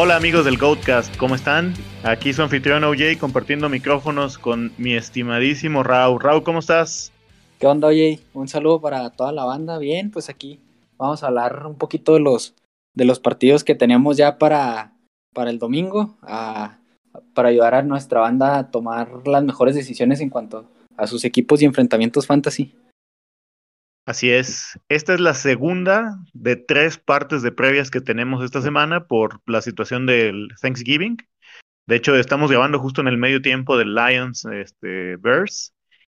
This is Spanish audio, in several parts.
Hola amigos del Goatcast, ¿cómo están? Aquí su anfitrión OJ compartiendo micrófonos con mi estimadísimo Rau. Rau, ¿cómo estás? ¿Qué onda, OJ? Un saludo para toda la banda. Bien, pues aquí vamos a hablar un poquito de los, de los partidos que tenemos ya para, para el domingo, para ayudar a nuestra banda a tomar las mejores decisiones en cuanto a sus equipos y enfrentamientos fantasy. Así es. Esta es la segunda de tres partes de previas que tenemos esta semana por la situación del Thanksgiving. De hecho, estamos grabando justo en el medio tiempo del Lions este, Bears.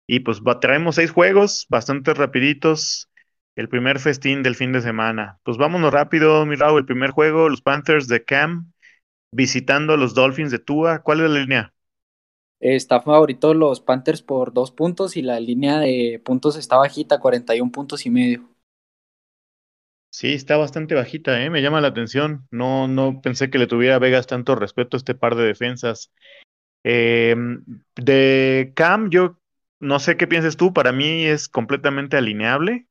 Y pues traemos seis juegos, bastante rapiditos. El primer festín del fin de semana. Pues vámonos rápido, mi El primer juego, los Panthers de Cam visitando a los Dolphins de Tua. ¿Cuál es la línea? Está favorito los Panthers por dos puntos y la línea de puntos está bajita, 41 puntos y medio. Sí, está bastante bajita, ¿eh? me llama la atención. No, no pensé que le tuviera Vegas tanto respeto a este par de defensas. Em, de Cam, yo no sé qué piensas tú, para mí es completamente alineable.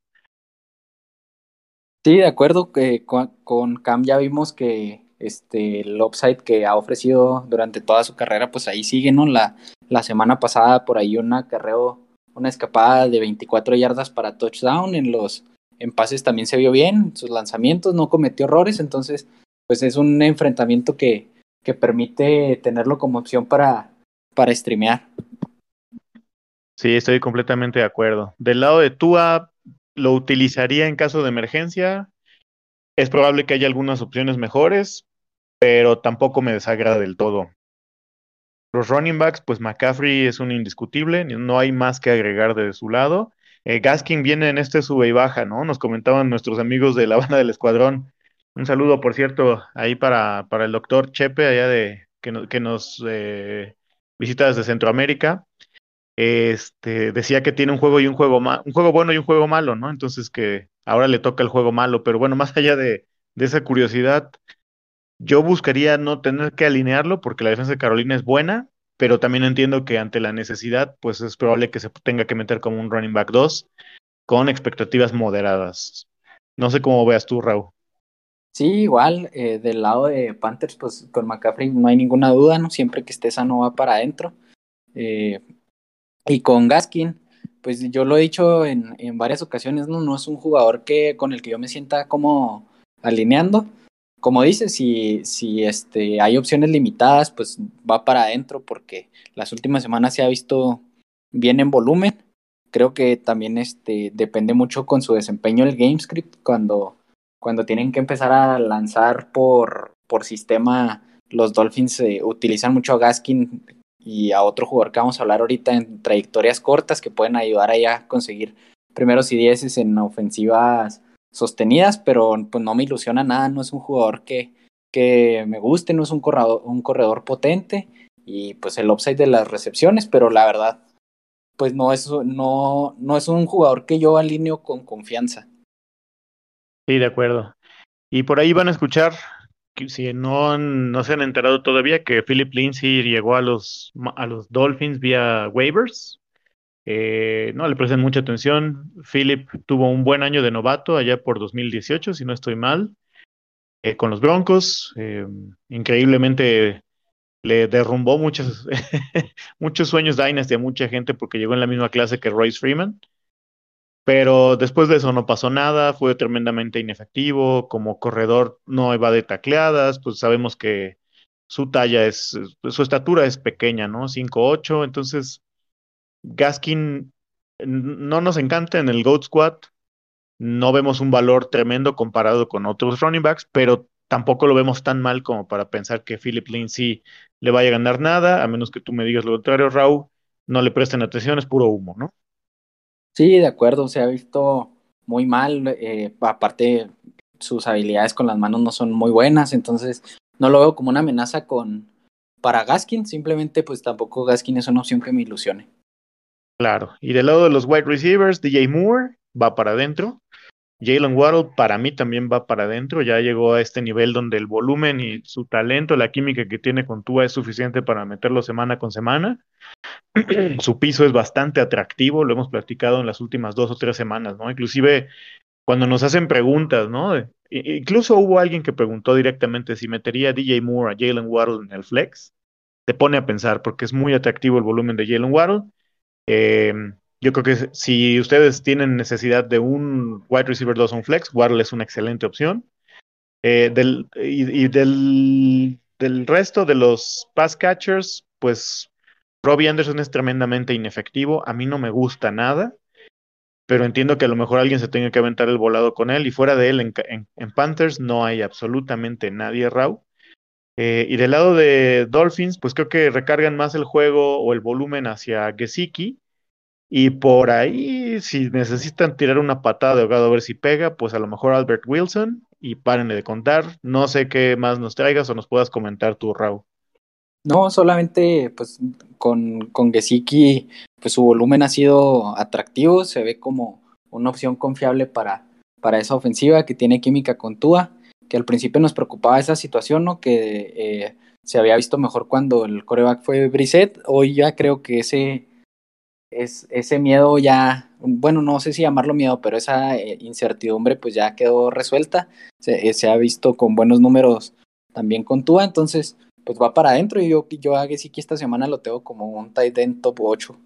Sí, de acuerdo, que con Cam ya vimos que este, el upside que ha ofrecido durante toda su carrera, pues ahí sigue, ¿no? La, la semana pasada por ahí una carreo, una escapada de 24 yardas para touchdown, en los en pases también se vio bien, sus lanzamientos no cometió errores, entonces pues es un enfrentamiento que, que permite tenerlo como opción para, para streamear. Sí, estoy completamente de acuerdo. Del lado de Tua, lo utilizaría en caso de emergencia. Es probable que haya algunas opciones mejores, pero tampoco me desagrada del todo. Los running backs, pues McCaffrey es un indiscutible, no hay más que agregar de su lado. Eh, Gaskin viene en este sube y baja, ¿no? Nos comentaban nuestros amigos de la banda del escuadrón. Un saludo, por cierto, ahí para, para el doctor Chepe, allá de que, nos eh, visita desde Centroamérica. Este decía que tiene un juego y un juego un juego bueno y un juego malo, ¿no? Entonces que ahora le toca el juego malo, pero bueno, más allá de, de esa curiosidad, yo buscaría no tener que alinearlo porque la defensa de Carolina es buena, pero también entiendo que ante la necesidad, pues es probable que se tenga que meter como un running back 2 con expectativas moderadas. No sé cómo veas tú, Raúl. Sí, igual, eh, del lado de Panthers, pues con McCaffrey no hay ninguna duda, ¿no? Siempre que esté sano va para adentro. Eh, y con Gaskin, pues yo lo he dicho en, en varias ocasiones, ¿no? No es un jugador que, con el que yo me sienta como alineando, como dices, si, si este, hay opciones limitadas, pues va para adentro porque las últimas semanas se ha visto bien en volumen. Creo que también este, depende mucho con su desempeño el GameScript cuando, cuando tienen que empezar a lanzar por, por sistema. Los Dolphins eh, utilizan mucho a Gaskin y a otro jugador que vamos a hablar ahorita en trayectorias cortas que pueden ayudar ahí a conseguir primeros y dieces en ofensivas sostenidas, pero pues no me ilusiona nada, no es un jugador que, que me guste, no es un corredor, un corredor potente y pues el upside de las recepciones, pero la verdad, pues no es, no, no es un jugador que yo alineo con confianza. Sí, de acuerdo. Y por ahí van a escuchar, si no, no se han enterado todavía, que Philip Lindsay llegó a los, a los Dolphins vía waivers. Eh, no le presten mucha atención. Philip tuvo un buen año de novato allá por 2018, si no estoy mal, eh, con los Broncos. Eh, increíblemente le derrumbó muchos, muchos sueños Dynasty a mucha gente porque llegó en la misma clase que Royce Freeman. Pero después de eso no pasó nada, fue tremendamente inefectivo, como corredor no evade tacleadas, pues sabemos que su talla es, su estatura es pequeña, ¿no? 5'8", entonces Gaskin no nos encanta en el GOAT Squad. No vemos un valor tremendo comparado con otros running backs, pero tampoco lo vemos tan mal como para pensar que Philip Lindsay le vaya a ganar nada, a menos que tú me digas lo contrario, Raúl. No le presten atención, es puro humo, ¿no? Sí, de acuerdo, se ha visto muy mal. Eh, aparte, sus habilidades con las manos no son muy buenas, entonces no lo veo como una amenaza con para Gaskin. Simplemente, pues tampoco Gaskin es una opción que me ilusione. Claro. Y del lado de los wide receivers, DJ Moore va para adentro. Jalen Waddle para mí también va para adentro. Ya llegó a este nivel donde el volumen y su talento, la química que tiene con Tua es suficiente para meterlo semana con semana. su piso es bastante atractivo, lo hemos platicado en las últimas dos o tres semanas, ¿no? Inclusive cuando nos hacen preguntas, ¿no? Incluso hubo alguien que preguntó directamente si metería a DJ Moore a Jalen Waddle en el flex. Te pone a pensar porque es muy atractivo el volumen de Jalen Waddle. Eh, yo creo que si ustedes tienen necesidad de un wide receiver 2 o un flex, Waddle es una excelente opción. Eh, y, del, resto de los pass catchers, pues Robbie Anderson es tremendamente inefectivo. A mí no me gusta nada, pero entiendo que a lo mejor alguien se tenga que aventar el volado con él. Y fuera de él, en, Panthers no hay absolutamente nadie, Raw. Eh, y del lado de Dolphins, pues creo que recargan más el juego o el volumen hacia Gesicki y por ahí, si necesitan tirar una patada de ahogado a ver si pega, pues a lo mejor Albert Wilson y párenle de contar. No sé qué más nos traigas o nos puedas comentar tú, Raúl. No, solamente pues con, con Gesicki, pues su volumen ha sido atractivo, se ve como una opción confiable para, para esa ofensiva que tiene química con Tua, que al principio nos preocupaba esa situación, ¿no? Que eh, se había visto mejor cuando el coreback fue Brissett, hoy ya creo que ese es, ese miedo ya, bueno, no sé si llamarlo miedo, pero esa eh, incertidumbre pues ya quedó resuelta. Se, eh, se, ha visto con buenos números también con Tua, entonces pues va para adentro y yo, yo a que esta semana lo tengo como un tight end top 8.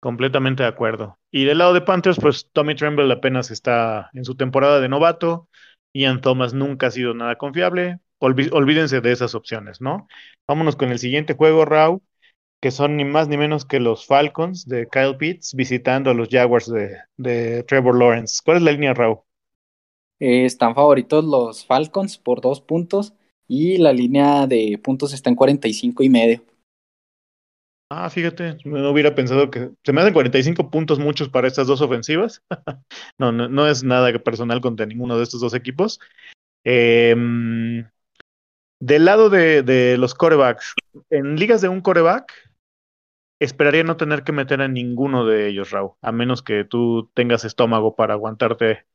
Completamente de acuerdo. Y del lado de Panthers, pues Tommy Tremble apenas está en su temporada de novato. Ian Thomas nunca ha sido nada confiable. olvídense de esas opciones, ¿no? Vámonos con el siguiente juego, Raw que son ni más ni menos que los Falcons de Kyle Pitts visitando a los Jaguars de, Trevor Lawrence. ¿Cuál es la línea, Raúl? Eh, están favoritos los Falcons por dos puntos y la línea de puntos está en 45 y medio. Ah, fíjate, no hubiera pensado que se me hacen 45 puntos muchos para estas dos ofensivas. no, no, es nada personal contra ninguno de estos dos equipos. Em, del lado de, de, los corebacks, en ligas de un coreback, esperaría no tener que meter a ninguno de ellos, Raúl, a menos que tú tengas estómago para aguantarte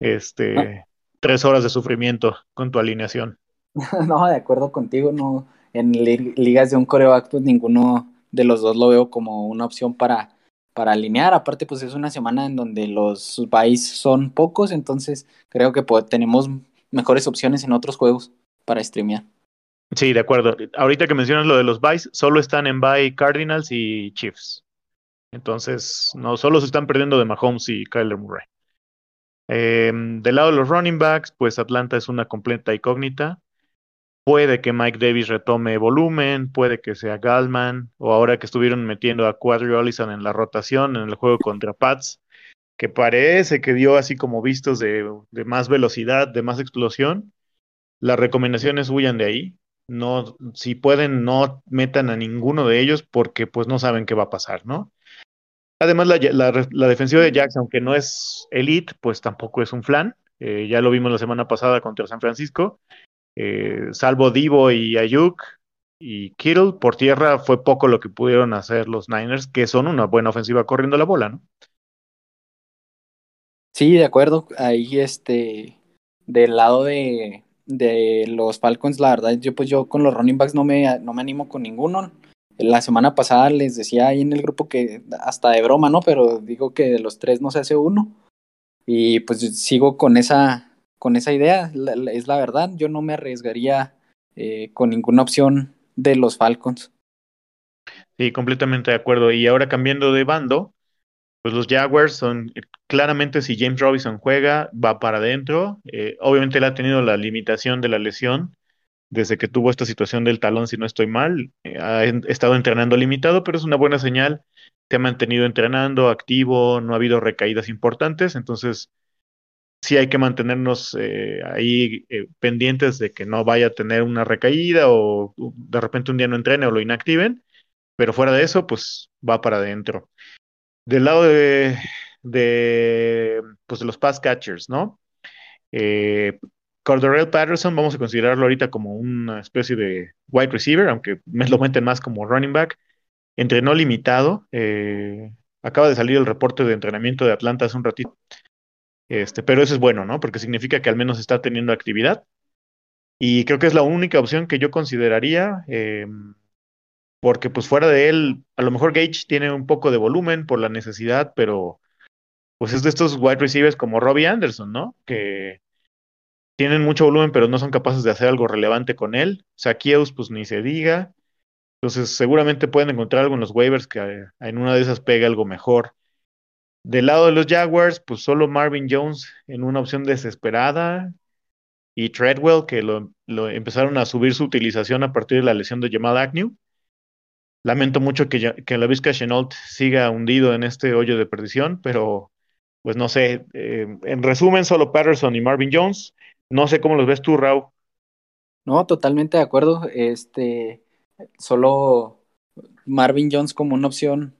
este ah. tres horas de sufrimiento con tu alineación. No, de acuerdo contigo, no. En ligas de un coreback, pues ninguno de los dos lo veo como una opción para, para alinear. Aparte, pues es una semana en donde los buys son pocos, entonces creo que tenemos mejores opciones en otros juegos para streamear. Sí, de acuerdo. Ahorita que mencionas lo de los buys, solo están en buy Cardinals y Chiefs. Entonces, no solo se están perdiendo de Mahomes y Kyler Murray. Em, del lado de los running backs, pues Atlanta es una completa incógnita. Puede que Mike Davis retome volumen, puede que sea Galman, o ahora que estuvieron metiendo a Quadri Allison en la rotación en el juego contra Pats, que parece que dio así como vistos de, más velocidad, de más explosión. Las recomendaciones huyan de ahí no, si pueden, no metan a ninguno de ellos porque pues no saben qué va a pasar, ¿no? Además, la, la, defensiva de Jackson, aunque no es elite, pues tampoco es un flan. Eh, ya lo vimos la semana pasada contra San Francisco. Eh, salvo Divo y Ayuk y Kittle, por tierra fue poco lo que pudieron hacer los Niners, que son una buena ofensiva corriendo la bola, ¿no? Sí, de acuerdo. Ahí, este, del lado de, de los Falcons, la verdad, yo pues yo con los running backs no me, no me animo con ninguno. La semana pasada les decía ahí en el grupo que hasta de broma, ¿no? Pero digo que de los tres no se hace uno. Y pues sigo con esa, con esa idea, es la verdad. Yo no me arriesgaría eh, con ninguna opción de los Falcons. Sí, completamente de acuerdo. Y ahora cambiando de bando, pues los Jaguars son eh, claramente si James Robinson juega, va para adentro. Eh, obviamente él ha tenido la limitación de la lesión desde que tuvo esta situación del talón, si no estoy mal. Ha estado entrenando limitado, pero es una buena señal. Se ha mantenido entrenando, activo, no ha habido recaídas importantes, entonces sí hay que mantenernos ahí pendientes de que no vaya a tener una recaída o de repente un día no entrene o lo inactiven, pero fuera de eso, pues va para adentro. Del lado de, de, pues de los pass catchers, ¿no? Eh, Patterson, vamos a considerarlo ahorita como una especie de wide receiver, aunque me lo meten más como running back. Entrenó limitado. Eh, acaba de salir el reporte de entrenamiento de Atlanta hace un ratito. Este, pero eso es bueno, ¿no? Porque significa que al menos está teniendo actividad. Y creo que es la única opción que yo consideraría. Eh, porque pues fuera de él, a lo mejor Gage tiene un poco de volumen por la necesidad, pero pues es de estos wide receivers como Robbie Anderson, ¿no? Que tienen mucho volumen, pero no son capaces de hacer algo relevante con él. Saqueus, pues ni se diga. Entonces, seguramente pueden encontrar algo en los waivers que en una de esas pega algo mejor. Del lado de los Jaguars, pues solo Marvin Jones en una opción desesperada y Treadwell, que lo, empezaron a subir su utilización a partir de la lesión de Jamal Agnew. Lamento mucho que, que la Vizca Chenault siga hundido en este hoyo de perdición, pero pues no sé. Eh, en resumen, solo Patterson y Marvin Jones. No sé cómo los ves tú, Raúl. No, totalmente de acuerdo. Este, solo Marvin Jones como una opción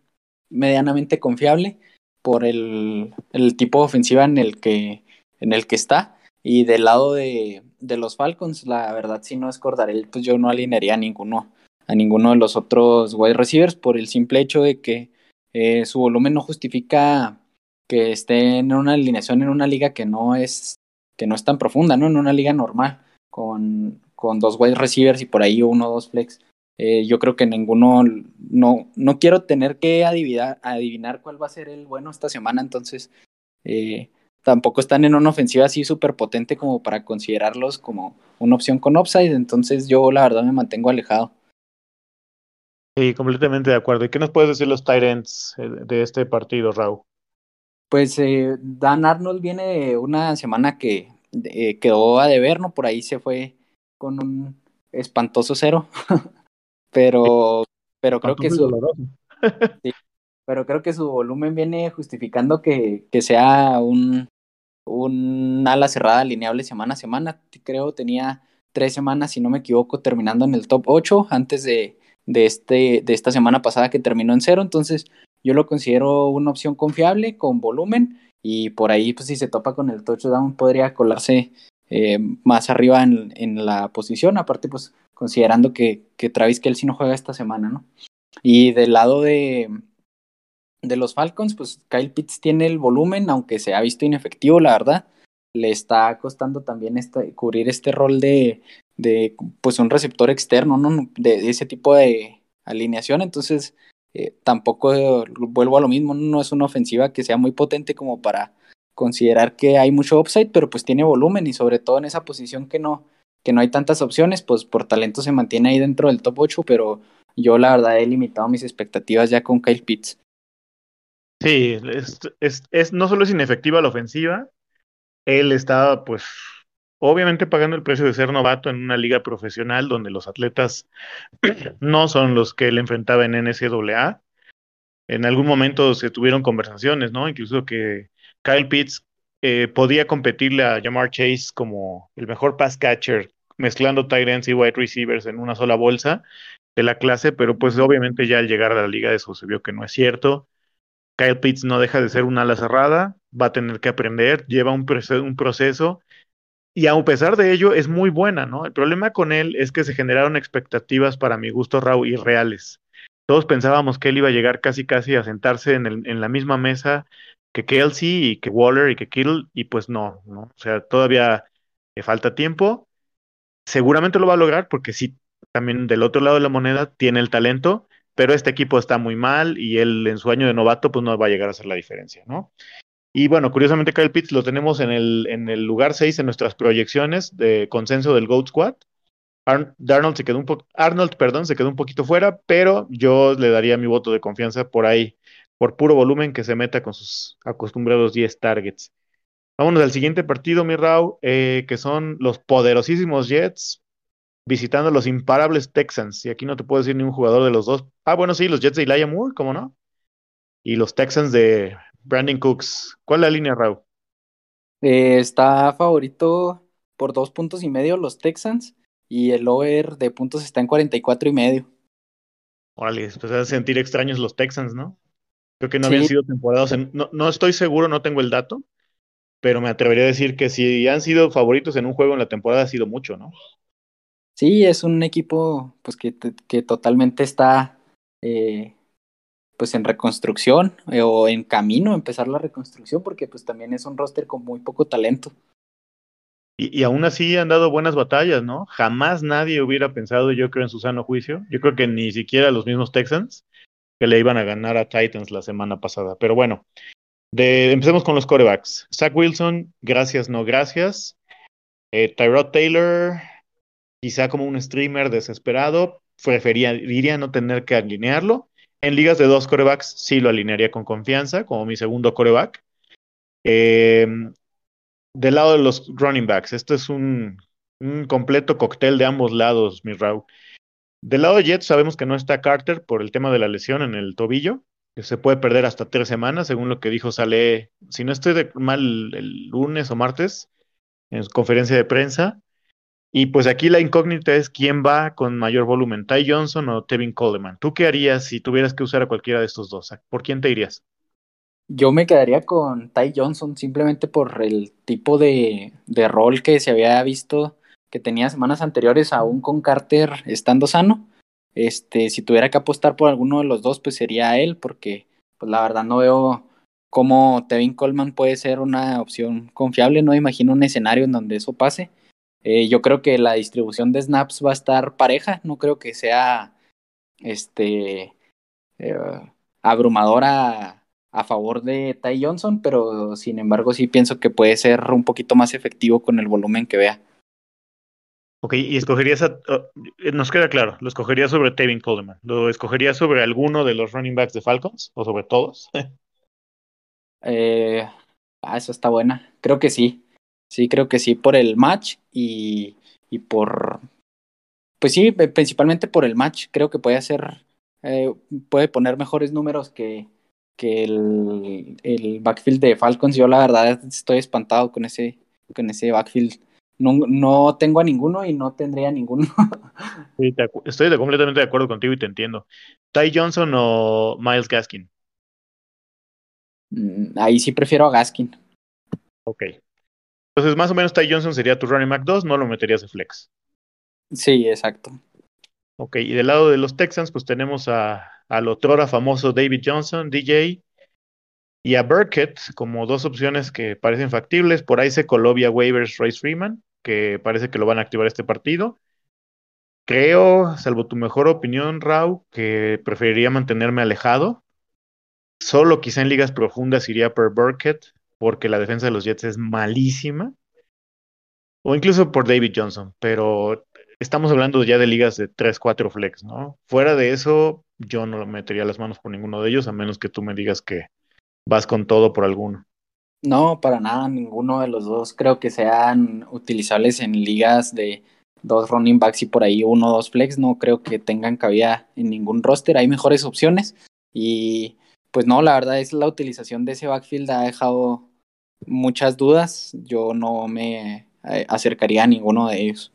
medianamente confiable por el, el, tipo de ofensiva en el que, en el que está. Y del lado de, de los Falcons, la verdad, si no es Cordarel, pues yo no alinearía a ninguno, a ninguno de los otros wide receivers por el simple hecho de que eh, su volumen no justifica que esté en una alineación en una liga que no es, que no es tan profunda, ¿no? En una liga normal, con, con dos wide receivers y por ahí uno o dos flex. Eh, yo creo que ninguno, no, no quiero tener que adivinar, adivinar cuál va a ser el bueno esta semana, entonces eh, tampoco están en una ofensiva así súper potente como para considerarlos como una opción con upside, entonces yo la verdad me mantengo alejado. Sí, completamente de acuerdo. ¿Y qué nos puedes decir los Tyrants eh, de este partido, Raúl? Pues Dan Arnold viene de una semana que quedó a deber, ¿no? Por ahí se fue con un espantoso cero. pero, pero creo que su, pero creo que su volumen viene justificando que, que sea un, un ala cerrada alineable semana a semana. Creo tenía tres semanas, si no me equivoco, terminando en el top 8 antes de, de, este, de esta semana pasada que terminó en cero. Entonces, yo lo considero una opción confiable, con volumen, y por ahí, pues si se topa con el touchdown, podría colarse eh, más arriba en, en, la posición. Aparte, pues considerando que, que Travis Kelsey no juega esta semana, ¿no? Y del lado de, de los Falcons, pues Kyle Pitts tiene el volumen, aunque se ha visto inefectivo, la verdad. Le está costando también este, cubrir este rol de, de pues un receptor externo, ¿no? De, ese tipo de alineación. Entonces, eh, tampoco vuelvo a lo mismo, no es una ofensiva que sea muy potente como para considerar que hay mucho upside, pero pues tiene volumen y sobre todo en esa posición que no, que no hay tantas opciones, pues por talento se mantiene ahí dentro del top 8, pero yo la verdad he limitado mis expectativas ya con Kyle Pitts. Sí, es, es, es, no solo es inefectiva la ofensiva, él está pues obviamente pagando el precio de ser novato en una liga profesional donde los atletas no son los que él enfrentaba en NCAA. En algún momento se tuvieron conversaciones, ¿no? Incluso que Kyle Pitts eh, podía competirle a Jamar Chase como el mejor pass catcher, mezclando tight ends y wide receivers en una sola bolsa de la clase, pero pues obviamente ya al llegar a la liga eso se vio que no es cierto. Kyle Pitts no deja de ser un ala cerrada, va a tener que aprender, lleva un, un proceso y a pesar de ello es muy buena, ¿no? El problema con él es que se generaron expectativas para mi gusto, Raúl, irreales. Todos pensábamos que él iba a llegar casi casi a sentarse en, el, en la misma mesa que Kelsey y que Waller y que Kittle, y pues no, ¿no? O sea, todavía le falta tiempo. Seguramente lo va a lograr porque sí, también del otro lado de la moneda tiene el talento, pero este equipo está muy mal y él en su año de novato pues no va a llegar a hacer la diferencia, ¿no? Y bueno, curiosamente Kyle Pitts lo tenemos en el, en el lugar 6 en nuestras proyecciones de consenso del GOAT Squad. Arnold se quedó un Arnold, perdón, se quedó un poquito fuera, pero yo le daría mi voto de confianza por ahí por puro volumen que se meta con sus acostumbrados 10 targets. Vámonos al siguiente partido, mi Rau, eh, que son los poderosísimos Jets visitando a los imparables Texans. Y aquí no te puedo decir ni un jugador de los dos. Ah, bueno, sí, los Jets de Elijah Moore, ¿cómo no? Y los Texans de Brandon Cooks. ¿Cuál es la línea, Rau? Eh, está favorito por dos puntos y medio los Texans y el over de puntos está en 44 y medio. Órale, pues a sentir extraños los Texans, ¿no? Creo que no habían sido temporadas. no, no estoy seguro, no tengo el dato, pero me atrevería a decir que si han sido favoritos en un juego en la temporada ha sido mucho, ¿no? Sí, es un equipo pues que, que totalmente está eh, pues en reconstrucción eh, o en camino a empezar la reconstrucción porque pues también es un roster con muy poco talento. Y, y, aún así han dado buenas batallas, ¿no? Jamás nadie hubiera pensado, yo creo, en su sano juicio. Yo creo que ni siquiera los mismos Texans que le iban a ganar a Titans la semana pasada. Pero bueno, De, empecemos con los corebacks. Zach Wilson, gracias, no gracias. Eh, Tyrod Taylor, quizá como un streamer desesperado, preferiría no tener que alinearlo. En ligas de dos corebacks sí lo alinearía con confianza, como mi segundo coreback. Eh, del lado de los running backs, esto es un, un completo cóctel de ambos lados, mi Raúl. Del lado de Jets sabemos que no está Carter por el tema de la lesión en el tobillo, que se puede perder hasta tres semanas, según lo que dijo Sale, si no estoy de mal, el lunes o martes, en su conferencia de prensa. Y pues aquí la incógnita es quién va con mayor volumen, Ty Johnson o Tevin Coleman. ¿Tú qué harías si tuvieras que usar a cualquiera de estos dos? ¿Por quién te irías? Yo me quedaría con Ty Johnson simplemente por el tipo de, de rol que se había visto que tenía semanas anteriores, aún con Carter estando sano. Este, si tuviera que apostar por alguno de los dos, pues sería él, porque pues la verdad no veo cómo Tevin Coleman puede ser una opción confiable. No imagino un escenario en donde eso pase. Eh, yo creo que la distribución de snaps va a estar pareja. No creo que sea este eh, abrumadora a favor de Ty Johnson, pero sin embargo sí pienso que puede ser un poquito más efectivo con el volumen que vea. Ok, y escogerías, a, uh, nos queda claro, lo escogerías sobre Tevin Coleman. ¿Lo escogerías sobre alguno de los running backs de Falcons o sobre todos? eh, ah, eso está buena. Creo que sí. Sí, creo que sí, por el match y, y por. Pues sí, principalmente por el match. Creo que puede hacer. Eh, puede poner mejores números que, que el, el backfield de Falcons. Yo, la verdad, estoy espantado con ese, con ese backfield no, no tengo a ninguno y no tendría a ninguno. sí, estoy completamente de acuerdo contigo y te entiendo. ¿Ty Johnson o Miles Gaskin? Mm, ahí sí prefiero a Gaskin. Ok. Entonces, más o menos Ty Johnson sería tu running back 2, no lo meterías de flex. Sí, exacto. Ok, y del lado de los Texans, pues tenemos a, al otrora famoso David Johnson, DJ, y a Burkett como dos opciones que parecen factibles. Por ahí se coló vía waivers Royce Freeman que parece que lo van a activar este partido. Creo, salvo tu mejor opinión, Rau, que preferiría mantenerme alejado. Solo quizá en ligas profundas iría por Burkett, porque la defensa de los Jets es malísima. O incluso por David Johnson, pero estamos hablando ya de ligas de 3, 4 flex, ¿no? Fuera de eso, yo no metería las manos por ninguno de ellos, a menos que tú me digas que vas con todo por alguno. No, para nada, ninguno de los dos creo que sean utilizables en ligas de dos running backs y por ahí uno o dos flex. No creo que tengan cabida en ningún roster. Hay mejores opciones y pues no, la verdad es la utilización de ese backfield ha dejado muchas dudas. Yo no me eh, acercaría a ninguno de ellos.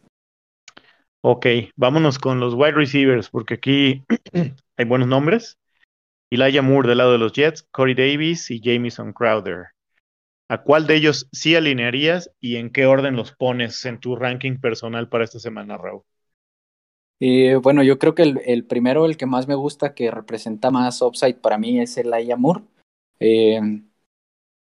Ok, vámonos con los wide receivers porque aquí hay buenos nombres. Elijah Moore del lado de los Jets, Corey Davis y Jamison Crowder. ¿A cuál de ellos sí alinearías y en qué orden los pones en tu ranking personal para esta semana, Raúl? Eh, bueno, yo creo que el, primero, el que más me gusta, que representa más upside para mí, es el Ayamur. Eh,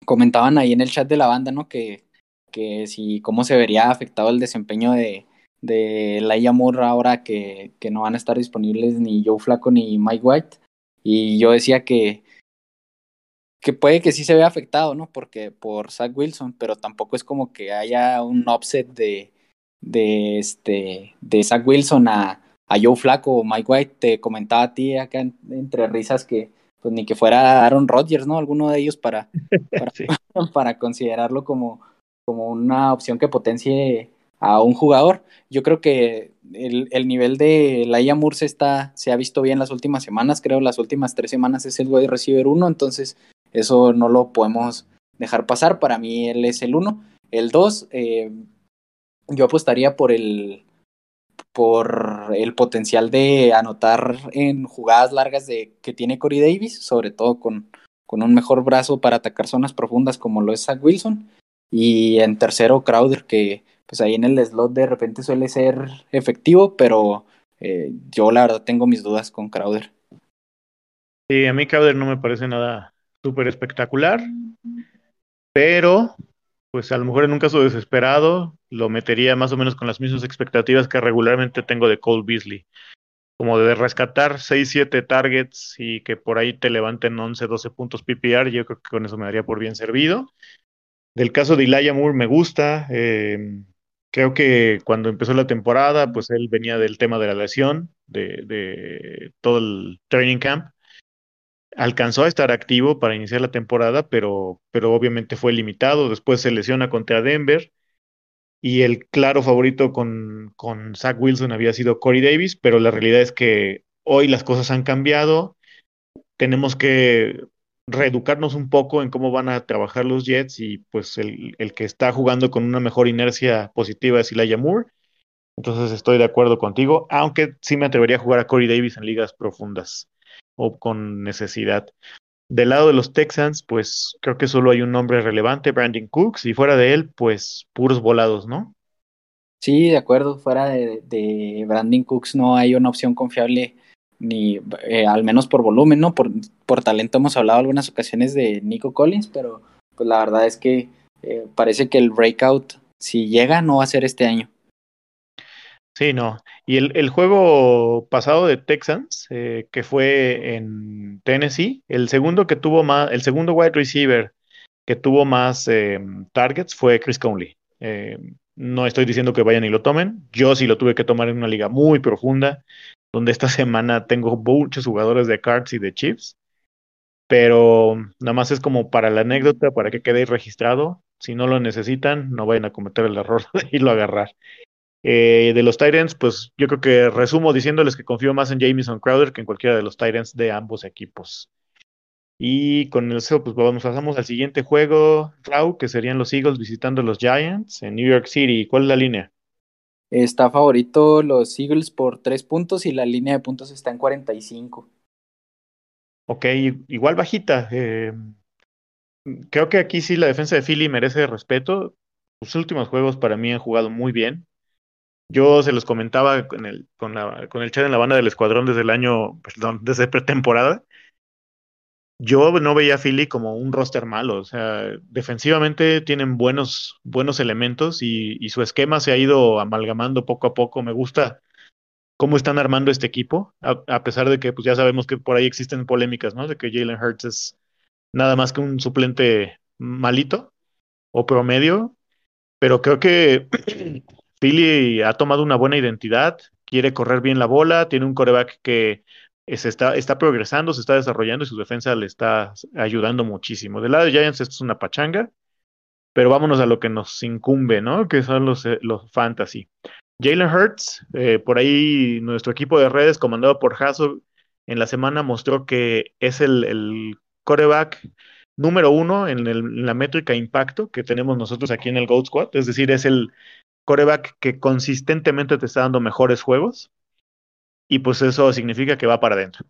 comentaban ahí en el chat de la banda, ¿no? Que, que si cómo se vería afectado el desempeño de, de Laia ahora que, que no van a estar disponibles ni Joe Flaco ni Mike White. Y yo decía que, que puede que sí se vea afectado, ¿no? Porque por Zach Wilson, pero tampoco es como que haya un offset de, de, este, de Zach Wilson a, a Joe Flaco o Mike White. Te comentaba a ti acá entre risas que pues ni que fuera Aaron Rodgers, ¿no? Alguno de ellos para, para, para considerarlo como, como una opción que potencie a un jugador. Yo creo que el, el nivel de Laia Moore se, está, se ha visto bien las últimas semanas, creo las últimas tres semanas es el wide receiver uno, entonces eso no lo podemos dejar pasar. Para mí él es el uno. El dos, eh, yo apostaría por el, por el potencial de anotar en jugadas largas de, que tiene Corey Davis, sobre todo con, con un mejor brazo para atacar zonas profundas como lo es Zach Wilson. Y en tercero, Crowder, que pues ahí en el slot de repente suele ser efectivo, pero eh, yo la verdad tengo mis dudas con Crowder. Sí, a mí Crowder no me parece nada súper espectacular, pero pues a lo mejor en un caso desesperado lo metería más o menos con las mismas expectativas que regularmente tengo de Cole Beasley. como de rescatar 6, 7 targets y que por ahí te levanten 11, 12 puntos PPR, yo creo que con eso me daría por bien servido. Del caso de Elijah Moore me gusta. Eh, creo que cuando empezó la temporada, pues él venía del tema de la lesión, de, de todo el training camp. Alcanzó a estar activo para iniciar la temporada, pero, pero obviamente fue limitado. Después se lesiona contra Denver y el claro favorito con, con Zach Wilson había sido Corey Davis, pero la realidad es que hoy las cosas han cambiado. Tenemos que reeducarnos un poco en cómo van a trabajar los Jets y pues el, el que está jugando con una mejor inercia positiva es Elijah Moore. Entonces estoy de acuerdo contigo, aunque sí me atrevería a jugar a Corey Davis en ligas profundas o con necesidad. Del lado de los Texans, pues creo que solo hay un nombre relevante, Brandon Cooks, y fuera de él, pues puros volados, ¿no? Sí, de acuerdo, fuera de, Brandon Cooks no hay una opción confiable, ni eh, al menos por volumen, ¿no? Por, por talento hemos hablado algunas ocasiones de Nico Collins, pero pues la verdad es que eh, parece que el breakout, si llega, no va a ser este año. Sí, no. Y el, el juego pasado de Texans, eh, que fue en Tennessee, el segundo que tuvo más, el segundo wide receiver que tuvo más eh, targets fue Chris Conley. Eh, no estoy diciendo que vayan y lo tomen. Yo sí lo tuve que tomar en una liga muy profunda, donde esta semana tengo muchos jugadores de Cards y de Chiefs. Pero nada más es como para la anécdota, para que quede registrado. Si no lo necesitan, no vayan a cometer el error de irlo a agarrar. Eh, de los Titans, pues yo creo que resumo diciéndoles que confío más en Jamison Crowder que en cualquiera de los Titans de ambos equipos. Y con eso, pues vamos, pasamos al siguiente juego, Raúl, que serían los Eagles visitando los Giants en New York City. ¿Cuál es la línea? Está favorito los Eagles por tres puntos y la línea de puntos está en 45. Ok, igual bajita. Eh, creo que aquí sí la defensa de Philly merece respeto. Los últimos juegos para mí han jugado muy bien. Yo se los comentaba con el, con el chat en la banda del escuadrón desde el año, perdón, desde pretemporada. Yo no veía a Philly como un roster malo, o sea, defensivamente tienen buenos, buenos elementos y, y su esquema se ha ido amalgamando poco a poco. Me gusta cómo están armando este equipo, a, a, pesar de que pues ya sabemos que por ahí existen polémicas, ¿no? De que Jalen Hurts es nada más que un suplente malito o promedio, pero creo que Philly ha tomado una buena identidad, quiere correr bien la bola, tiene un coreback que se está, progresando, se está desarrollando y su defensa le está ayudando muchísimo. Del lado de Giants esto es una pachanga, pero vámonos a lo que nos incumbe, ¿no? Que son los, los fantasy. Jalen Hurts, eh, por ahí nuestro equipo de redes comandado por Hasso en la semana mostró que es el, el coreback número uno en, en, la métrica impacto que tenemos nosotros aquí en el Goat Squad, es decir, es el coreback que consistentemente te está dando mejores juegos y pues eso significa que va para adentro.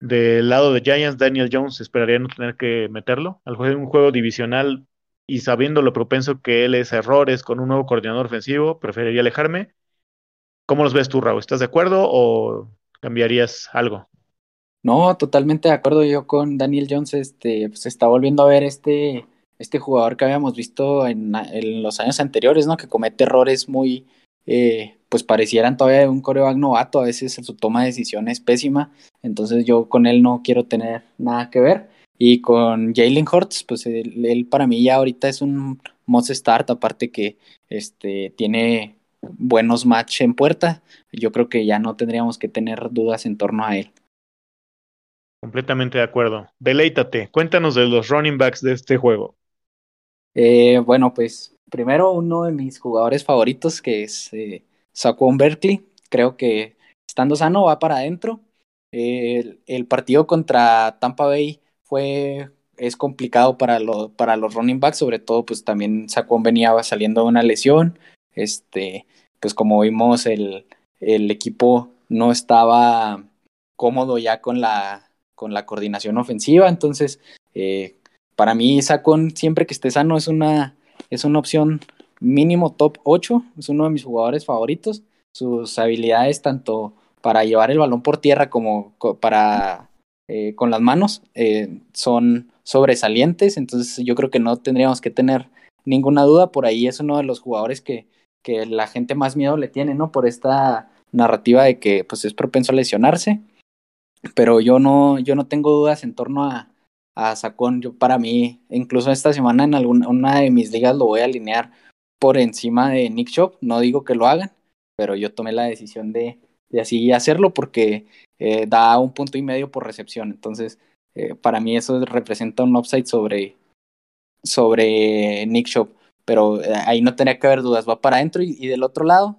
Del lado de Giants, Daniel Jones esperaría no tener que meterlo. Al juego un juego divisional y sabiendo lo propenso que él es a errores con un nuevo coordinador ofensivo, preferiría alejarme. ¿Cómo los ves tú, Raúl? ¿Estás de acuerdo o cambiarías algo? No, totalmente de acuerdo. Yo con Daniel Jones, este, pues está volviendo a ver este, este jugador que habíamos visto en, los años anteriores, ¿no? Que comete errores muy, eh, pues parecieran todavía un coreback novato, a veces su toma de decisiones es pésima, entonces yo con él no quiero tener nada que ver. Y con Jalen Hurts, pues él, para mí ya ahorita es un must start, aparte que este, tiene buenos match en puerta, yo creo que ya no tendríamos que tener dudas en torno a él. Completamente de acuerdo. Deleítate, cuéntanos de los running backs de este juego. Eh, bueno, pues primero uno de mis jugadores favoritos, que es eh, Saquon Berkeley. Creo que estando sano va para adentro. El, partido contra Tampa Bay fue es complicado para, para los running backs, sobre todo pues también Saquon venía saliendo de una lesión. Este, pues como vimos el, el equipo no estaba cómodo ya con la, con la coordinación ofensiva, entonces eh, para mí Saquon siempre que esté sano es una es una opción mínimo top 8, es uno de mis jugadores favoritos. Sus habilidades tanto para llevar el balón por tierra como para eh, con las manos eh, son sobresalientes, entonces yo creo que no tendríamos que tener ninguna duda, por ahí es uno de los jugadores que, que la gente más miedo le tiene, ¿no? Por esta narrativa de que pues es propenso a lesionarse, pero yo no, yo no tengo dudas en torno a, a Sacón. Yo para mí, incluso esta semana en alguna una de mis ligas lo voy a alinear por encima de Nick Shop. No digo que lo hagan, pero yo tomé la decisión de, de así hacerlo porque eh, da un punto y medio por recepción. Entonces, eh, para mí eso representa un upside sobre, sobre Nick Shop. Pero eh, ahí no tenía que haber dudas, va para adentro. Y, del otro lado,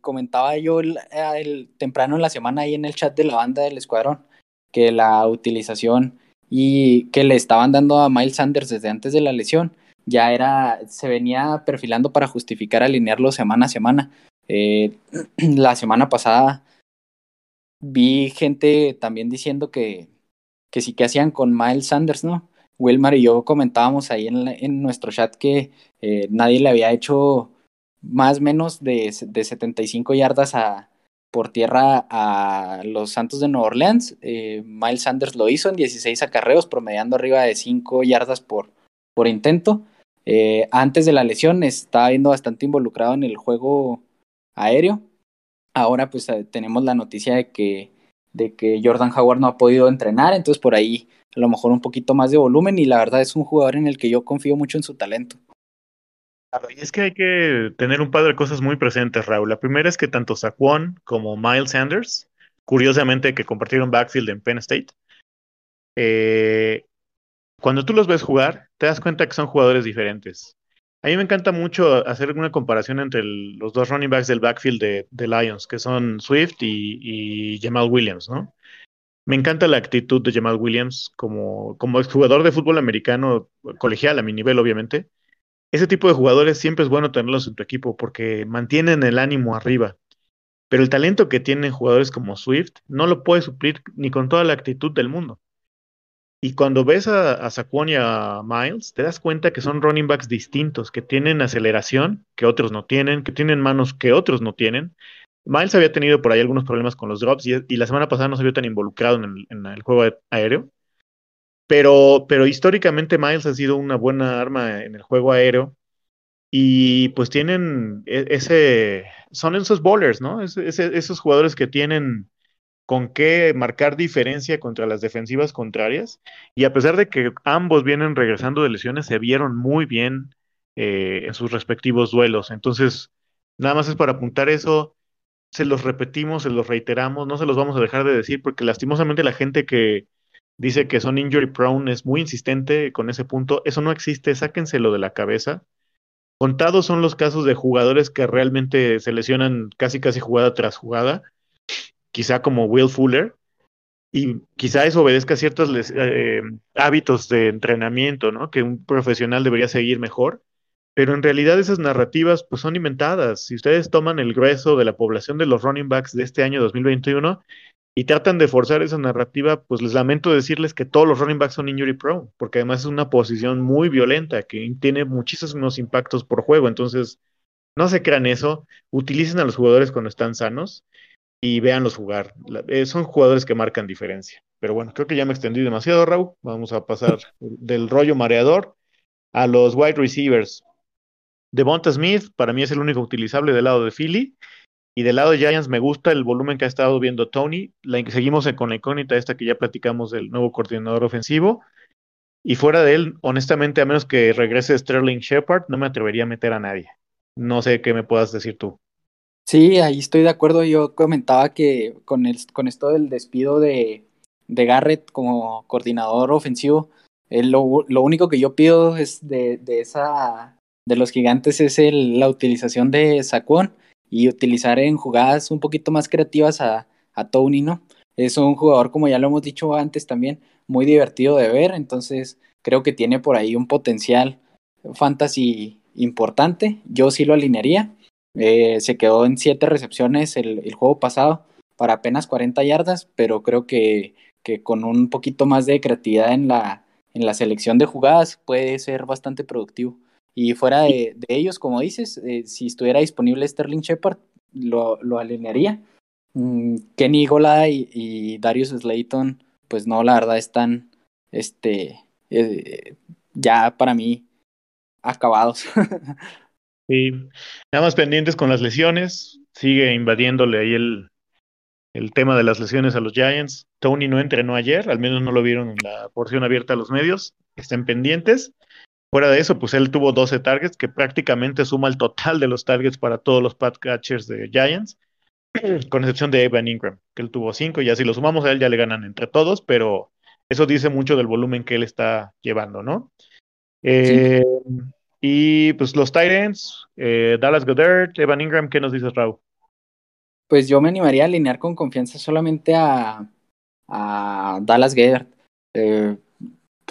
comentaba yo el, temprano en la semana ahí en el chat de la banda del escuadrón que la utilización y que le estaban dando a Miles Sanders desde antes de la lesión ya era, se venía perfilando para justificar alinearlo semana a semana. Eh, la semana pasada vi gente también diciendo que, que sí que hacían con Miles Sanders, ¿no? Wilmar y yo comentábamos ahí en, en nuestro chat que eh, nadie le había hecho más menos de, de 75 yardas a, por tierra a los Santos de Nueva Orleans. Eh, Miles Sanders lo hizo en 16 acarreos, promediando arriba de 5 yardas por, por intento. Eh, antes de la lesión estaba viendo bastante involucrado en el juego aéreo. Ahora pues eh, tenemos la noticia de que, de que Jordan Howard no ha podido entrenar, entonces por ahí a lo mejor un poquito más de volumen y la verdad es un jugador en el que yo confío mucho en su talento. Y es que hay que tener un par de cosas muy presentes, Raúl. La primera es que tanto Saquon como Miles Sanders, curiosamente que compartieron backfield en Penn State, eh, cuando tú los ves jugar, te das cuenta que son jugadores diferentes. A mí me encanta mucho hacer una comparación entre los dos running backs del backfield de, Lions, que son Swift y, y, Jamal Williams, ¿no? Me encanta la actitud de Jamal Williams como, como exjugador de fútbol americano colegial, a mi nivel, obviamente ese tipo de jugadores siempre es bueno tenerlos en tu equipo porque mantienen el ánimo arriba. Pero el talento que tienen jugadores como Swift no lo puede suplir ni con toda la actitud del mundo. Y cuando ves a, a Saquon y a Miles, te das cuenta que son running backs distintos, que tienen aceleración que otros no tienen, que tienen manos que otros no tienen. Miles había tenido por ahí algunos problemas con los drops y, la semana pasada no se vio tan involucrado en el juego aéreo. Pero, pero históricamente Miles ha sido una buena arma en el juego aéreo y pues tienen e, ese, son esos bowlers, ¿no? Es, es, esos jugadores que tienen con qué marcar diferencia contra las defensivas contrarias. Y a pesar de que ambos vienen regresando de lesiones, se vieron muy bien eh, en sus respectivos duelos. Entonces, nada más es para apuntar eso. Se los repetimos, se los reiteramos, no se los vamos a dejar de decir, porque lastimosamente la gente que, dice que son injury prone, es muy insistente con ese punto. Eso no existe, sáquenselo de la cabeza. Contados son los casos de jugadores que realmente se lesionan casi casi jugada tras jugada, quizá como Will Fuller, y quizá eso obedezca ciertos eh, hábitos de entrenamiento, ¿no? Que un profesional debería seguir mejor. Pero en realidad esas narrativas pues son inventadas. Si ustedes toman el grueso de la población de los running backs de este año 2021, y tratan de forzar esa narrativa, pues les lamento decirles que todos los running backs son injury prone, porque además es una posición muy violenta que tiene muchísimos impactos por juego. Entonces, no se crean eso, utilicen a los jugadores cuando están sanos y véanlos jugar. Eh, son jugadores que marcan diferencia. Pero bueno, creo que ya me extendí demasiado, Raúl. Vamos a pasar del rollo mareador a los wide receivers. Devonta Smith, para mí es el único utilizable del lado de Philly. Y del lado de Giants me gusta el volumen que ha estado viendo Tony. La, seguimos con la incógnita esta que ya platicamos del nuevo coordinador ofensivo. Y fuera de él, honestamente, a menos que regrese Sterling Shepard, no me atrevería a meter a nadie. No sé qué me puedas decir tú. Sí, ahí estoy de acuerdo. Yo comentaba que con, el, con esto del despido de, de Garrett como coordinador ofensivo, lo, lo, único que yo pido es de, de esa de los gigantes es el, la utilización de Saquon y utilizar en jugadas un poquito más creativas a, a Tony, ¿no? Es un jugador, como ya lo hemos dicho antes también, muy divertido de ver, entonces creo que tiene por ahí un potencial fantasy importante. Yo sí lo alinearía. Eh, se quedó en siete recepciones el, el, juego pasado para apenas 40 yardas, pero creo que, que con un poquito más de creatividad en la, en la selección de jugadas puede ser bastante productivo. Y fuera de, de ellos, como dices, eh, si estuviera disponible Sterling Shepard, lo, lo alinearía. Mm, Kenny Gola y, y, Darius Slayton, pues no, la verdad están este, eh, ya para mí acabados. sí, nada más pendientes con las lesiones. Sigue invadiéndole ahí el, el tema de las lesiones a los Giants. Tony no entrenó ayer, al menos no lo vieron en la porción abierta a los medios. Estén pendientes. Fuera de eso, pues él tuvo 12 targets, que prácticamente suma el total de los targets para todos los pat catchers de Giants, con excepción de Evan Ingram, que él tuvo 5, y así lo sumamos a él ya le ganan entre todos, pero eso dice mucho del volumen que él está llevando, ¿no? Eh, sí. Y pues los Titans, eh, Dallas Goddard, Evan Ingram, ¿qué nos dices, Raúl? Pues yo me animaría a alinear con confianza solamente a, a Dallas Goddard. Eh,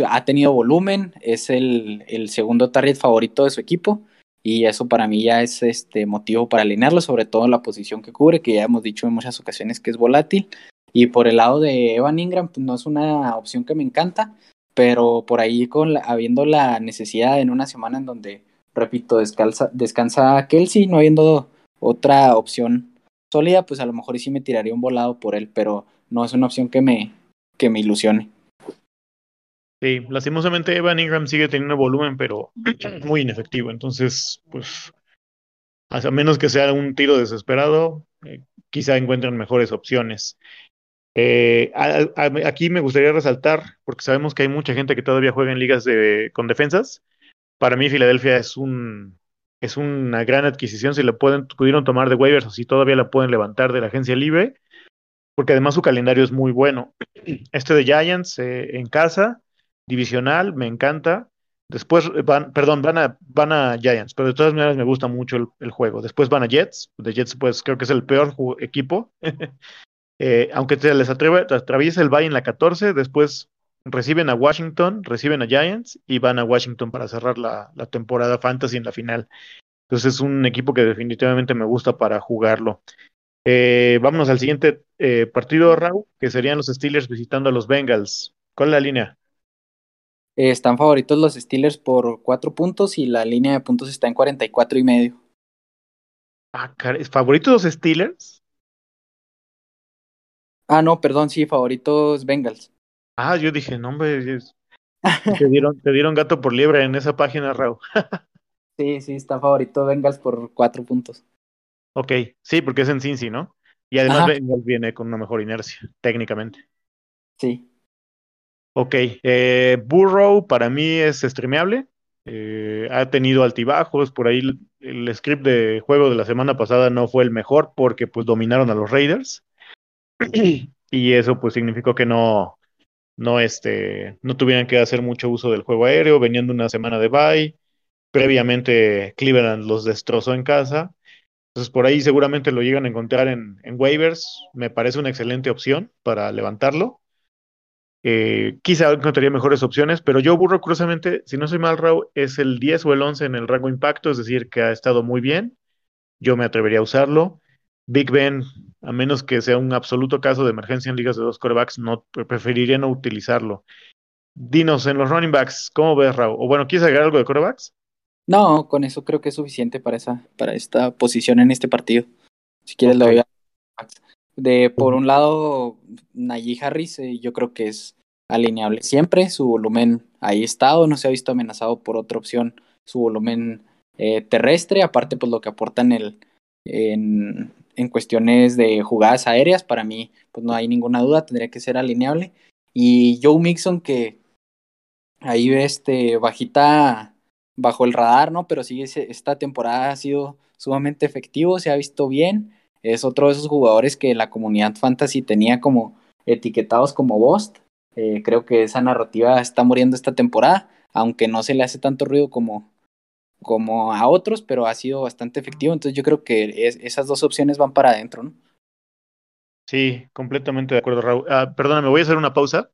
ha tenido volumen, es el, segundo target favorito de su equipo y eso para mí ya es este motivo para alinearlo, sobre todo en la posición que cubre, que ya hemos dicho en muchas ocasiones que es volátil. Y por el lado de Evan Ingram, pues no es una opción que me encanta, pero por ahí con la, habiendo la necesidad en una semana en donde, repito, descansa, descansa Kelsey, no habiendo otra opción sólida, pues a lo mejor sí me tiraría un volado por él, pero no es una opción que me, que me ilusione. Sí, lastimosamente Evan Ingram sigue teniendo volumen, pero muy inefectivo. Entonces, pues, a menos que sea un tiro desesperado, eh, quizá encuentren mejores opciones. Eh, a, a, aquí me gustaría resaltar, porque sabemos que hay mucha gente que todavía juega en ligas de, con defensas. Para mí, Filadelfia es un es una gran adquisición. Si la pueden, pudieron tomar de waivers o si todavía la pueden levantar de la agencia libre, porque además su calendario es muy bueno. Este de Giants eh, en casa, divisional, me encanta. Después van, perdón, van a, van a Giants, pero de todas maneras me gusta mucho el, juego. Después van a Jets, de Jets pues creo que es el peor equipo. eh, aunque te les atreve, atraviesa el Valle en la 14, después reciben a Washington, reciben a Giants y van a Washington para cerrar la, la temporada fantasy en la final. Entonces es un equipo que definitivamente me gusta para jugarlo. Eh, vámonos al siguiente eh, partido, Raúl, que serían los Steelers visitando a los Bengals. ¿Cuál es la línea? Eh, están favoritos los Steelers por cuatro puntos y la línea de puntos está en 44 y medio. Ah, ¿Favoritos los Steelers? Ah, no, perdón, sí, favoritos Bengals. Ah, yo dije, no, hombre, te dieron, te dieron gato por liebre en esa página, Raúl. sí, sí, está favorito Bengals por cuatro puntos. Ok, sí, porque es en Cincy, ¿no? Y además Bengals viene con una mejor inercia, técnicamente. Sí. Ok, eh, Burrow para mí es streameable. Eh, ha tenido altibajos, por ahí el, script de juego de la semana pasada no fue el mejor porque pues dominaron a los Raiders. y eso pues significó que no, no, este, no tuvieran que hacer mucho uso del juego aéreo, venían de una semana de bye, previamente Cleveland los destrozó en casa, entonces por ahí seguramente lo llegan a encontrar en, en waivers, me parece una excelente opción para levantarlo. Eh, quizá encontraría mejores opciones, pero yo burro curiosamente, si no soy mal, Raúl, es el 10 o el 11 en el rango impacto, es decir, que ha estado muy bien. Yo me atrevería a usarlo. Big Ben, a menos que sea un absoluto caso de emergencia en ligas de dos corebacks, no preferiría no utilizarlo. Dinos, en los running backs, ¿cómo ves, Raúl? O bueno, ¿quieres agregar algo de corebacks? No, con eso creo que es suficiente para esa, para esta posición en este partido. Si quieres okay. lo voy a... De por un lado, Najee Harris, eh, yo creo que es alineable siempre. Su volumen ahí estado, no se ha visto amenazado por otra opción. Su volumen eh, terrestre, aparte, pues lo que aporta en el, en, en, cuestiones de jugadas aéreas, para mí, pues no hay ninguna duda, tendría que ser alineable. Y Joe Mixon, que ahí este, bajita bajo el radar, ¿no? Pero sí, esta temporada ha sido sumamente efectivo, se ha visto bien. Es otro de esos jugadores que la comunidad fantasy tenía como etiquetados como Bost. Eh, creo que esa narrativa está muriendo esta temporada, aunque no se le hace tanto ruido como, como a otros, pero ha sido bastante efectivo. Entonces yo creo que es, esas dos opciones van para adentro, ¿no? Sí, completamente de acuerdo, Raúl. Ah, perdóname, voy a hacer una pausa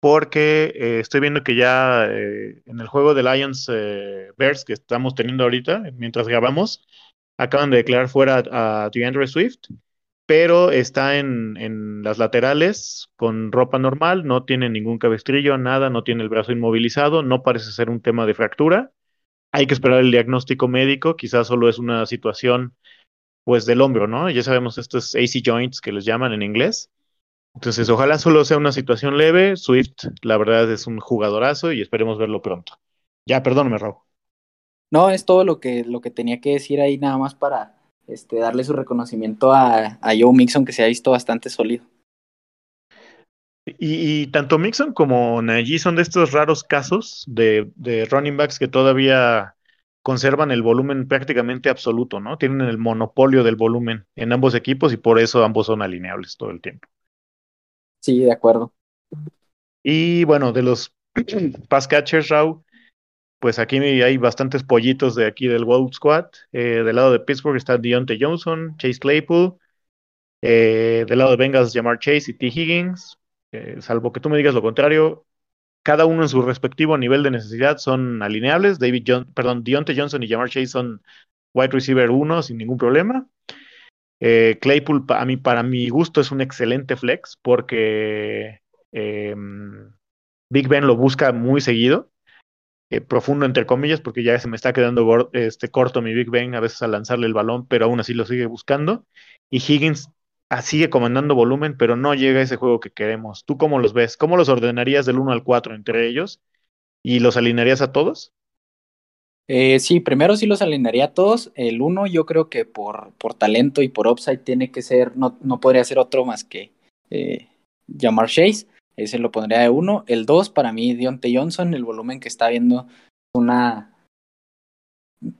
porque eh, estoy viendo que ya eh, en el juego de Lions Bears que estamos teniendo ahorita, mientras grabamos, acaban de declarar fuera a, a DeAndre Swift, pero está en, en, las laterales con ropa normal, no tiene ningún cabestrillo, nada, no tiene el brazo inmovilizado, no parece ser un tema de fractura. Hay que esperar el diagnóstico médico, quizás solo es una situación pues del hombro, ¿no? Ya sabemos estos AC joints que les llaman en inglés. Entonces, ojalá solo sea una situación leve. Swift, la verdad, es un jugadorazo y esperemos verlo pronto. Ya, perdóname, Raúl. No, es todo lo que, lo que tenía que decir ahí nada más para, este, darle su reconocimiento a, a Joe Mixon, que se ha visto bastante sólido. Y, y, tanto Mixon como Najee son de estos raros casos de, de, running backs que todavía conservan el volumen prácticamente absoluto, ¿no? Tienen el monopolio del volumen en ambos equipos y por eso ambos son alineables todo el tiempo. Sí, de acuerdo. Y bueno, de los pass catchers, Raúl, pues aquí hay bastantes pollitos de aquí del World Squad. Eh, del lado de Pittsburgh está Deontay Johnson, Chase Claypool. Eh, del lado de Bengals, Jamar Chase y T. Higgins. Eh, salvo que tú me digas lo contrario, cada uno en su respectivo nivel de necesidad son alineables. David John, perdón, Deontay Johnson y Jamar Chase son wide receiver 1 sin ningún problema. Claypool, a mí, para mi gusto, es un excelente flex porque eh, Big Ben lo busca muy seguido. Eh, profundo entre comillas, porque ya se me está quedando este, corto mi Big Ben a veces al lanzarle el balón, pero aún así lo sigue buscando. Y Higgins Ah, sigue comandando volumen, pero no llega a ese juego que queremos. ¿Tú cómo los ves? ¿Cómo los ordenarías del 1 al 4 entre ellos? ¿Y los alinearías a todos? Eh, sí, primero sí los alinearía a todos. El 1 yo creo que por, por talento y por upside tiene que ser, no, no podría ser otro más que eh, Jamar Chase. Ese lo pondría de 1. El 2 para mí Dionte Johnson, el volumen que está viendo una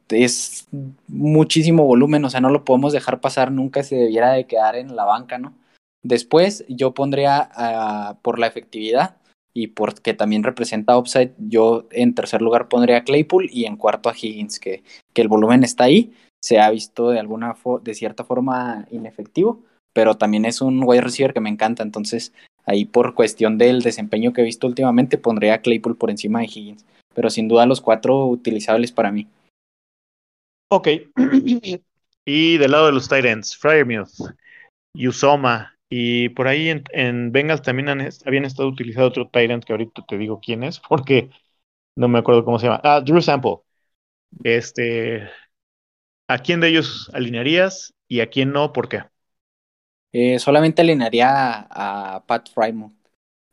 es muchísimo volumen, o sea, no lo podemos dejar pasar, nunca se debiera de quedar en la banca, ¿no? Después yo pondría por la efectividad y porque también representa upside, yo en tercer lugar pondría a Claypool y en cuarto a Higgins, que, que el volumen está ahí, se ha visto de alguna de cierta forma inefectivo, pero también es un wide receiver que me encanta, entonces ahí por cuestión del desempeño que he visto últimamente pondría a Claypool por encima de Higgins, pero sin duda los cuatro utilizables para mí. Ok. y del lado de los Titans, Fryermuth, Usoma, y por ahí en, en Bengals también habían estado utilizando otro Tyrant que ahorita te digo quién es, porque no me acuerdo cómo se llama. Ah, Drew Sample. Este, ¿a quién de ellos alinearías y a quién no? ¿Por qué? Eh, solamente alinearía a, a Pat Frymouth.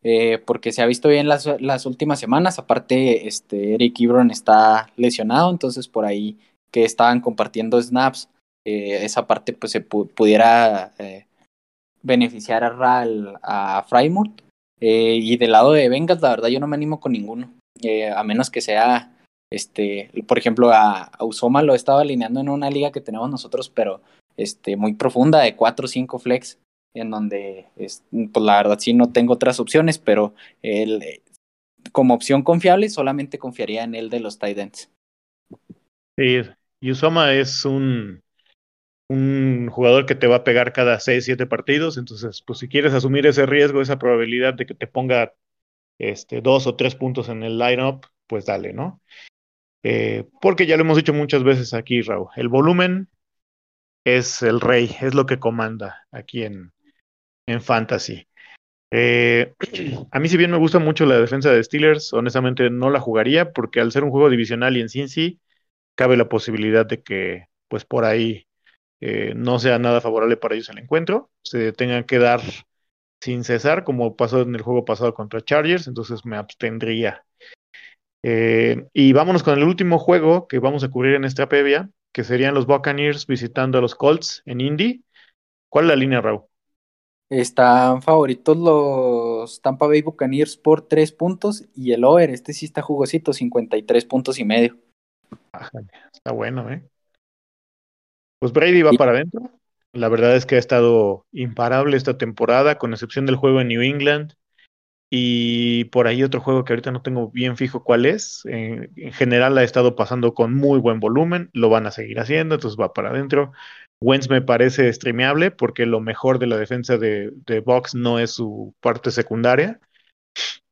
Eh, porque se ha visto bien las, las últimas semanas. Aparte, este, Eric Ebron está lesionado, entonces por ahí que estaban compartiendo snaps, eh, esa parte pues se pudiera beneficiar a, a Frymouth. Eh, y del lado de Bengals, la verdad yo no me animo con ninguno, a menos que sea, este, por ejemplo, a, Usoma lo estaba alineando en una liga que tenemos nosotros, pero este, muy profunda, de 4 o 5 flex, en donde, es, pues la verdad sí no tengo otras opciones, pero como opción confiable solamente confiaría en el de los Titans. Sí, Usoma es un, un jugador que te va a pegar cada 6, 7 partidos, entonces, pues si quieres asumir ese riesgo, esa probabilidad de que te ponga este, dos o tres puntos en el lineup, pues dale, ¿no? Eh, porque ya lo hemos dicho muchas veces aquí, Raúl, el volumen es el rey, es lo que comanda aquí en, en Fantasy. Eh, a mí si bien me gusta mucho la defensa de Steelers, honestamente no la jugaría porque al ser un juego divisional y en Cincy, cabe la posibilidad de que pues por ahí eh, no sea nada favorable para ellos el encuentro, se tengan que dar sin cesar, como pasó en el juego pasado contra Chargers, entonces me abstendría. Eh, y vámonos con el último juego que vamos a cubrir en esta previa, que serían los Buccaneers visitando a los Colts en Indy. ¿Cuál es la línea, Raúl? Están favoritos los Tampa Bay Buccaneers por tres puntos y el over, este sí está jugosito, 53 puntos y medio. Está bueno, ¿eh? Pues Brady va para adentro. La verdad es que ha estado imparable esta temporada, con excepción del juego en New England. Y por ahí otro juego que ahorita no tengo bien fijo cuál es. En, general ha estado pasando con muy buen volumen. Lo van a seguir haciendo, entonces va para adentro. Wentz me parece streameable porque lo mejor de la defensa de, de Box no es su parte secundaria.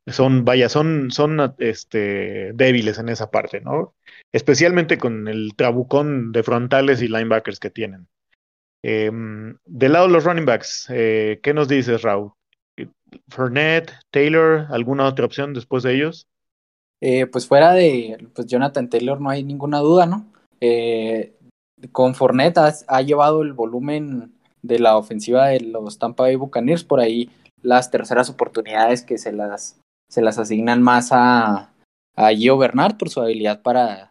Son, vaya, son, son este, débiles en esa parte, ¿no? especialmente con el trabucón de frontales y linebackers que tienen. Eh, del lado de los running backs, eh, ¿qué nos dices, Raúl? Fernet, Taylor, ¿alguna otra opción después de ellos? Eh, pues fuera de pues Jonathan Taylor no hay ninguna duda, ¿no? Eh, con Fournette ha, ha, llevado el volumen de la ofensiva de los Tampa Bay Buccaneers, por ahí las terceras oportunidades que se las, se las asignan más a, a Gio Bernard por su habilidad para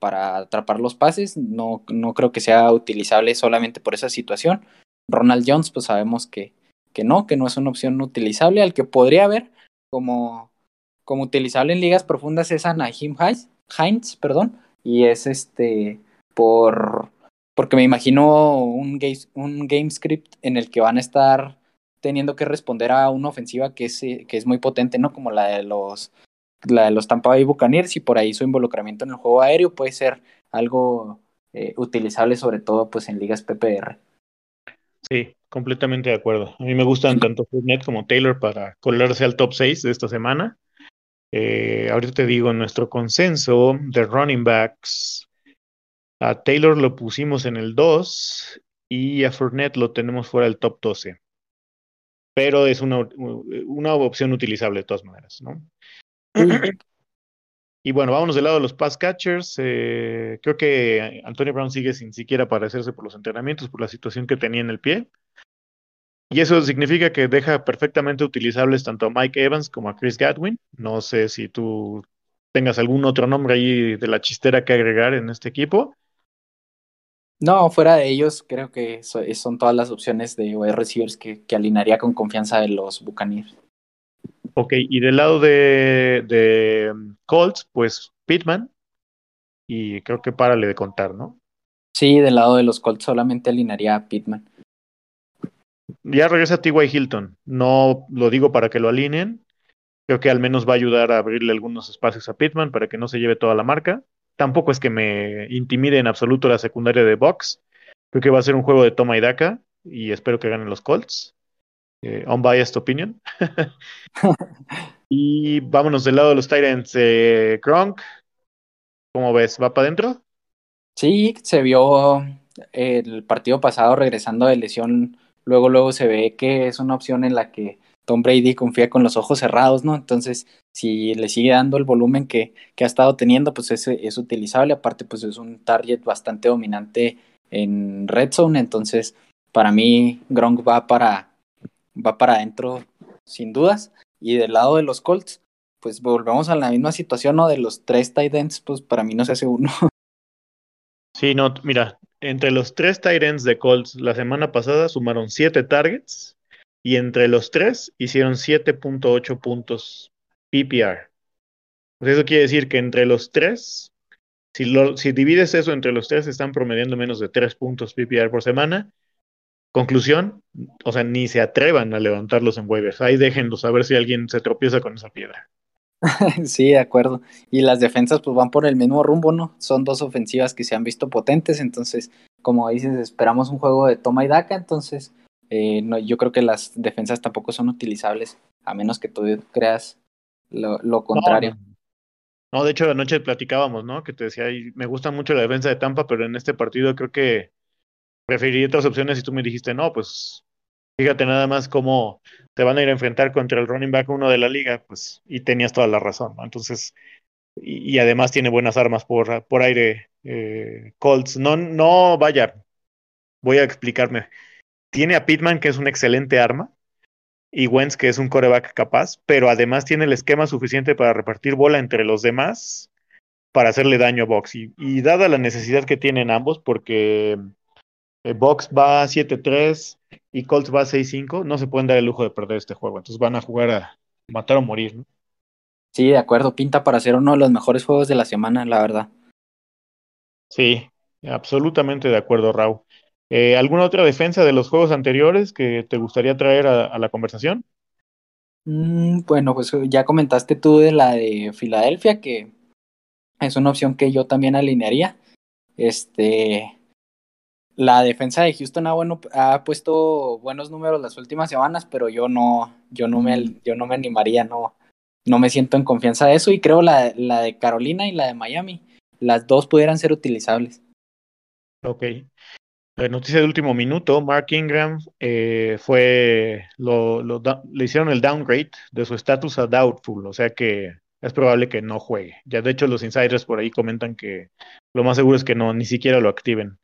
para atrapar los pases. No, no creo que sea utilizable solamente por esa situación. Ronald Jones, pues sabemos que, que no, que no es una opción utilizable, al que podría haber como, como utilizable en ligas profundas es a Naheem Hines, perdón, y es este por porque me imagino un game, un game script en el que van a estar teniendo que responder a una ofensiva que es, que es muy potente, ¿no? Como la de los la de los Tampa Bay Buccaneers y por ahí su involucramiento en el juego aéreo puede ser algo eh, utilizable sobre todo pues en ligas PPR. Sí, completamente de acuerdo. A mí me gustan tanto Fournette como Taylor para colarse al top 6 de esta semana. Eh, ahorita te digo, nuestro consenso de running backs, a Taylor lo pusimos en el 2 y a Fournette lo tenemos fuera del top 12. Pero es una, una opción utilizable de todas maneras, ¿no? Y bueno, vámonos del lado de los pass catchers. Eh, creo que Antonio Brown sigue sin siquiera aparecerse por los entrenamientos, por la situación que tenía en el pie. Y eso significa que deja perfectamente utilizables tanto a Mike Evans como a Chris Gadwin. No sé si tú tengas algún otro nombre ahí de la chistera que agregar en este equipo. No, fuera de ellos, creo que son todas las opciones de receivers que, que alinearía con confianza de los Buccaneers. Ok, y del lado de, de um, Colts, pues Pittman. Y creo que párale de contar, ¿no? Sí, del lado de los Colts solamente alinearía a Pittman. Ya regresa T.Y. Hilton. No lo digo para que lo alineen. Creo que al menos va a ayudar a abrirle algunos espacios a Pittman para que no se lleve toda la marca. Tampoco es que me intimide en absoluto la secundaria de Box. Creo que va a ser un juego de toma y daca y espero que ganen los Colts. Eh, unbiased opinion. y vámonos del lado de los Titans. Eh, Gronk, ¿cómo ves? ¿Va para adentro? Sí, se vio el partido pasado regresando de lesión. Luego, luego se ve que es una opción en la que Tom Brady confía con los ojos cerrados, ¿no? Entonces, si le sigue dando el volumen que, que ha estado teniendo, pues es, es utilizable. Aparte, pues es un target bastante dominante en Red Zone. Entonces, para mí, Gronk va para, va para adentro sin dudas. Y del lado de los Colts, pues volvemos a la misma situación, ¿no? De los tres tight ends, pues para mí no se hace uno. Sí, no, mira, entre los tres tight ends de Colts la semana pasada sumaron siete targets y entre los tres hicieron 7.8 puntos PPR. Eso quiere decir que entre los tres, si, lo, si divides eso entre los tres, están promediando menos de tres puntos PPR por semana Conclusión, o sea, ni se atrevan a levantarlos en waivers. Ahí déjenlos a ver si alguien se tropieza con esa piedra. sí, de acuerdo. Y las defensas pues van por el mismo rumbo, ¿no? Son dos ofensivas que se han visto potentes, entonces, como dices, esperamos un juego de toma y daca, entonces eh, no, yo creo que las defensas tampoco son utilizables, a menos que tú creas lo, lo contrario. No, no, de hecho anoche platicábamos, ¿no? Que te decía, me gusta mucho la defensa de Tampa, pero en este partido creo que preferiría otras opciones y tú me dijiste, no, pues fíjate nada más cómo te van a ir a enfrentar contra el running back uno de la liga, pues, y tenías toda la razón, ¿no? Entonces, y, además tiene buenas armas por, por aire, eh, Colts. No, no, vaya, voy a explicarme. Tiene a Pittman, que es un excelente arma, y Wentz, que es un coreback capaz, pero además tiene el esquema suficiente para repartir bola entre los demás para hacerle daño a Box. Y, y dada la necesidad que tienen ambos, porque eh, Box va 7-3 y Colts va 6-5, no se pueden dar el lujo de perder este juego. Entonces van a jugar a matar o morir. ¿no? Sí, de acuerdo. Pinta para ser uno de los mejores juegos de la semana, la verdad. Sí, absolutamente de acuerdo, Raúl. Eh, ¿Alguna otra defensa de los juegos anteriores que te gustaría traer a, la conversación? Mm, bueno, pues ya comentaste tú de la de Filadelfia, que es una opción que yo también alinearía. Este, la defensa de Houston ha, bueno, ha puesto buenos números las últimas semanas, pero yo no, yo no me, yo no me animaría, no, no me siento en confianza de eso y creo la, la de Carolina y la de Miami, las dos pudieran ser utilizables. Ok. La noticia de último minuto, Mark Ingram eh, fue, lo, lo, le hicieron el downgrade de su estatus a doubtful, o sea que es probable que no juegue. Ya de hecho los insiders por ahí comentan que lo más seguro es que no, ni siquiera lo activen.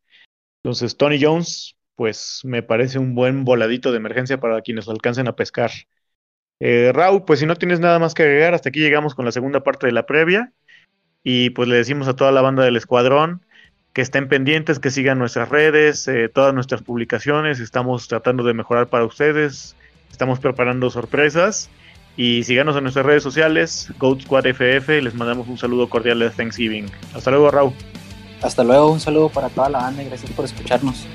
Entonces, Tony Jones, pues me parece un buen voladito de emergencia para quienes alcancen a pescar. Eh, Raúl, pues si no tienes nada más que agregar, hasta aquí llegamos con la segunda parte de la previa. Y pues le decimos a toda la banda del escuadrón que estén pendientes, que sigan nuestras redes, eh, todas nuestras publicaciones. Estamos tratando de mejorar para ustedes. Estamos preparando sorpresas. Y síganos en nuestras redes sociales, Goat Squad FF. Les mandamos un saludo cordial de Thanksgiving. Hasta luego, Raúl. Hasta luego, un saludo para toda la banda y gracias por escucharnos.